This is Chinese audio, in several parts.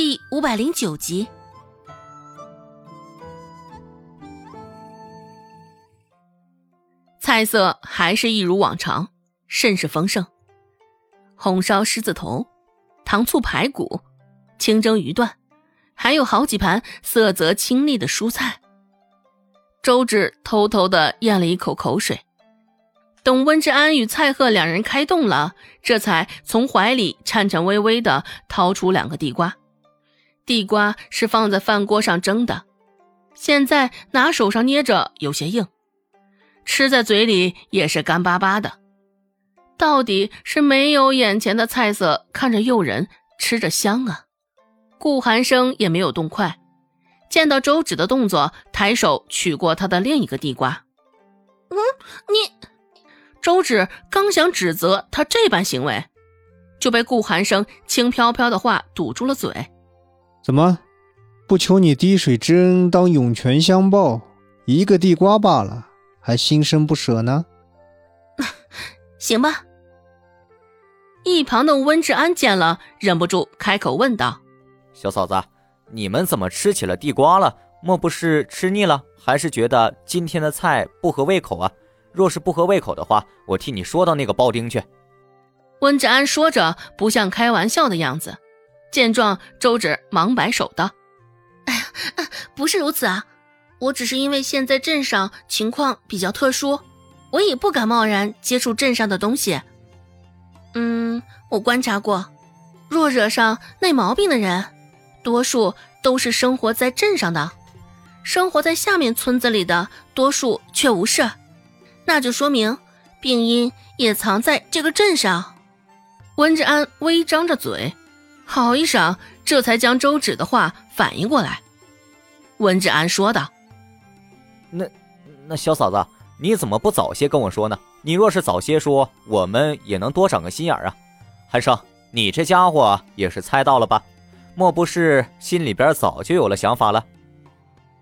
第五百零九集。菜色还是一如往常，甚是丰盛。红烧狮子头、糖醋排骨、清蒸鱼段，还有好几盘色泽清丽的蔬菜。周芷偷偷的咽了一口口水。等温之安与蔡贺两人开动了，这才从怀里颤颤巍巍的掏出两个地瓜。地瓜是放在饭锅上蒸的，现在拿手上捏着有些硬，吃在嘴里也是干巴巴的。到底是没有眼前的菜色看着诱人，吃着香啊！顾寒生也没有动筷，见到周芷的动作，抬手取过他的另一个地瓜。嗯，你。周芷刚想指责他这般行为，就被顾寒生轻飘飘的话堵住了嘴。怎么，不求你滴水之恩当涌泉相报，一个地瓜罢了，还心生不舍呢？行吧。一旁的温志安见了，忍不住开口问道：“小嫂子，你们怎么吃起了地瓜了？莫不是吃腻了，还是觉得今天的菜不合胃口啊？”若是不合胃口的话，我替你说到那个包丁去。温志安说着，不像开玩笑的样子。见状，周芷忙摆手道：“哎呀，不是如此啊，我只是因为现在镇上情况比较特殊，我也不敢贸然接触镇上的东西。嗯，我观察过，若惹上那毛病的人，多数都是生活在镇上的，生活在下面村子里的多数却无事。”那就说明病因也藏在这个镇上。温志安微张着嘴，好一晌，这才将周芷的话反应过来。温志安说道：“那那小嫂子，你怎么不早些跟我说呢？你若是早些说，我们也能多长个心眼啊。”韩生，你这家伙也是猜到了吧？莫不是心里边早就有了想法了？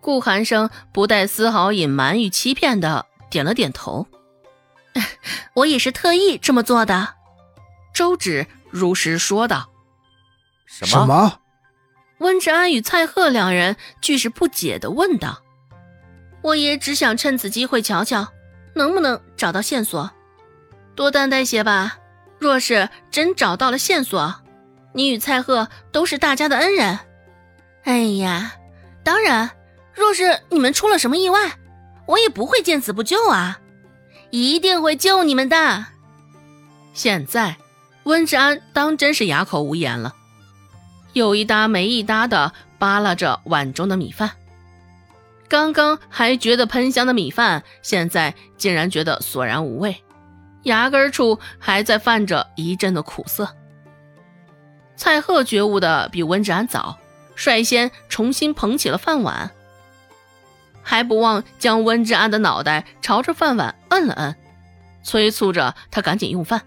顾寒生不带丝毫隐瞒与欺骗的。点了点头，我也是特意这么做的。周芷如实说道。什么？温志安与蔡贺两人俱是不解的问道。我也只想趁此机会瞧瞧，能不能找到线索，多担待些吧。若是真找到了线索，你与蔡贺都是大家的恩人。哎呀，当然，若是你们出了什么意外。我也不会见死不救啊，一定会救你们的。现在，温志安当真是哑口无言了，有一搭没一搭的扒拉着碗中的米饭。刚刚还觉得喷香的米饭，现在竟然觉得索然无味，牙根处还在泛着一阵的苦涩。蔡贺觉悟的比温志安早，率先重新捧起了饭碗。还不忘将温志安的脑袋朝着饭碗摁了摁，催促着他赶紧用饭。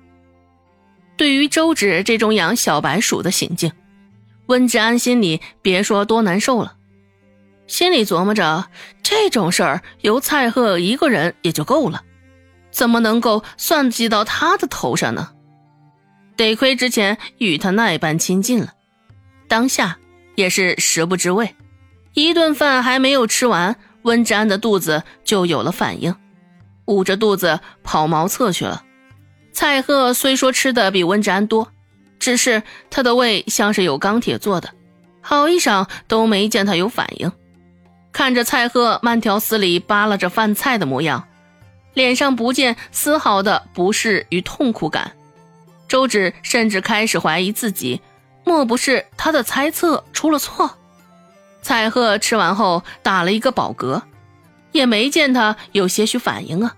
对于周芷这种养小白鼠的行径，温志安心里别说多难受了，心里琢磨着这种事儿由蔡贺一个人也就够了，怎么能够算计到他的头上呢？得亏之前与他那般亲近了，当下也是食不知味，一顿饭还没有吃完。温志安的肚子就有了反应，捂着肚子跑茅厕去了。蔡贺虽说吃的比温志安多，只是他的胃像是有钢铁做的，好一晌都没见他有反应。看着蔡贺慢条斯理扒拉着饭菜的模样，脸上不见丝毫的不适与痛苦感，周芷甚至开始怀疑自己，莫不是他的猜测出了错？蔡贺吃完后打了一个饱嗝，也没见他有些许反应啊。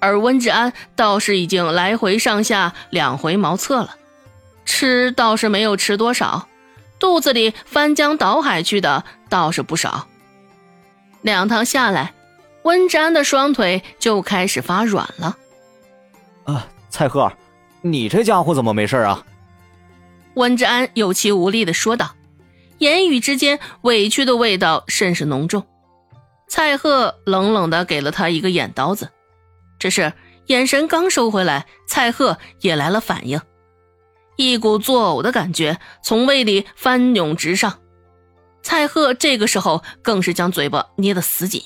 而温志安倒是已经来回上下两回茅厕了，吃倒是没有吃多少，肚子里翻江倒海去的倒是不少。两趟下来，温志安的双腿就开始发软了。啊，蔡贺，你这家伙怎么没事啊？温志安有气无力的说道。言语之间委屈的味道甚是浓重，蔡贺冷冷的给了他一个眼刀子，只是眼神刚收回来，蔡贺也来了反应，一股作呕的感觉从胃里翻涌直上，蔡贺这个时候更是将嘴巴捏得死紧，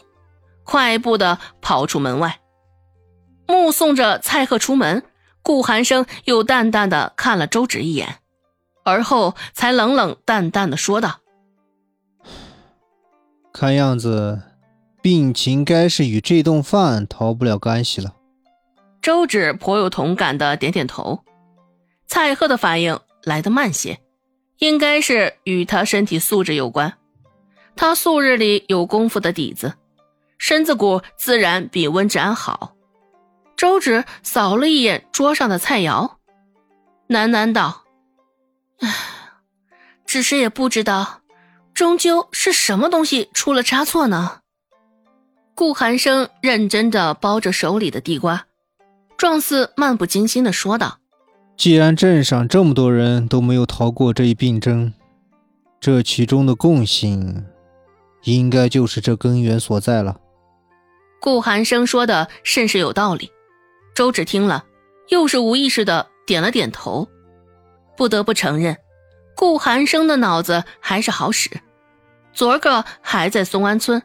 快步的跑出门外。目送着蔡贺出门，顾寒生又淡淡的看了周芷一眼，而后才冷冷淡淡的说道：“看样子，病情该是与这顿饭逃不了干系了。”周芷颇有同感的点点头。蔡贺的反应来得慢些。应该是与他身体素质有关，他素日里有功夫的底子，身子骨自然比温志安好。周芷扫了一眼桌上的菜肴，喃喃道：“唉，只是也不知道，终究是什么东西出了差错呢。”顾寒生认真的包着手里的地瓜，状似漫不经心的说道。既然镇上这么多人都没有逃过这一病症，这其中的共性，应该就是这根源所在了。顾寒生说的甚是有道理，周芷听了，又是无意识的点了点头。不得不承认，顾寒生的脑子还是好使。昨儿个还在松安村，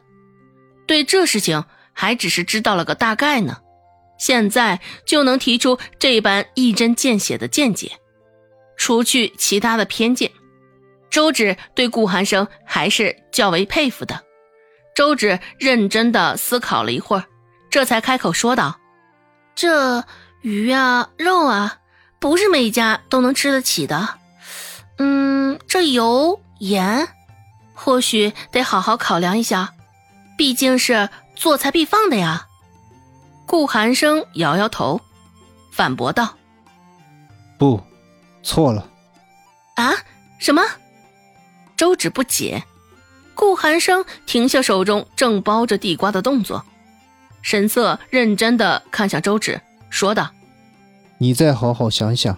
对这事情还只是知道了个大概呢。现在就能提出这般一针见血的见解，除去其他的偏见，周芷对顾寒生还是较为佩服的。周芷认真的思考了一会儿，这才开口说道：“这鱼啊、肉啊，不是每家都能吃得起的。嗯，这油盐，或许得好好考量一下，毕竟是做菜必放的呀。”顾寒生摇摇头，反驳道：“不，错了。”啊？什么？周芷不解。顾寒生停下手中正包着地瓜的动作，神色认真的看向周芷，说道：“你再好好想想，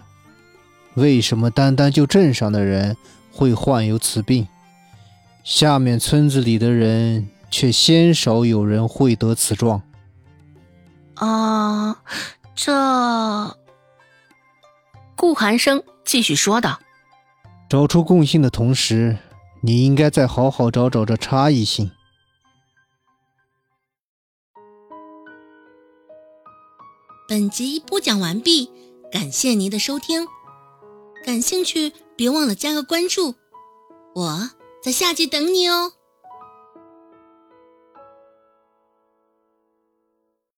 为什么单单就镇上的人会患有此病，下面村子里的人却鲜少有人会得此状？”啊，这……顾寒生继续说道：“找出共性的同时，你应该再好好找找这差异性。”本集播讲完毕，感谢您的收听。感兴趣，别忘了加个关注，我在下集等你哦。